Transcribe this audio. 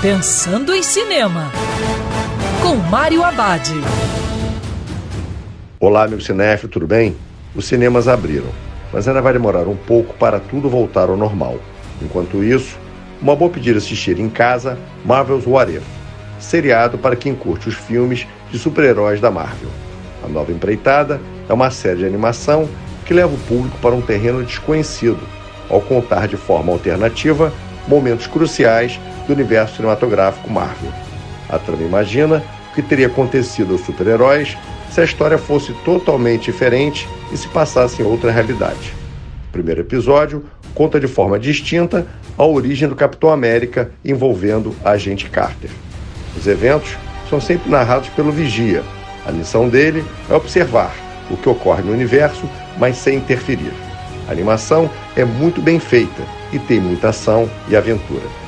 Pensando em Cinema, com Mário Abad. Olá, amigo cinéfilo, tudo bem? Os cinemas abriram, mas ainda vai demorar um pouco para tudo voltar ao normal. Enquanto isso, uma boa pedida assistir em casa Marvel's What If, seriado para quem curte os filmes de super-heróis da Marvel. A nova empreitada é uma série de animação que leva o público para um terreno desconhecido, ao contar de forma alternativa momentos cruciais do universo cinematográfico Marvel. A trama imagina o que teria acontecido aos super-heróis se a história fosse totalmente diferente e se passasse em outra realidade. O primeiro episódio conta de forma distinta a origem do Capitão América envolvendo a agente Carter. Os eventos são sempre narrados pelo Vigia. A missão dele é observar o que ocorre no universo, mas sem interferir. A animação é muito bem feita e tem muita ação e aventura.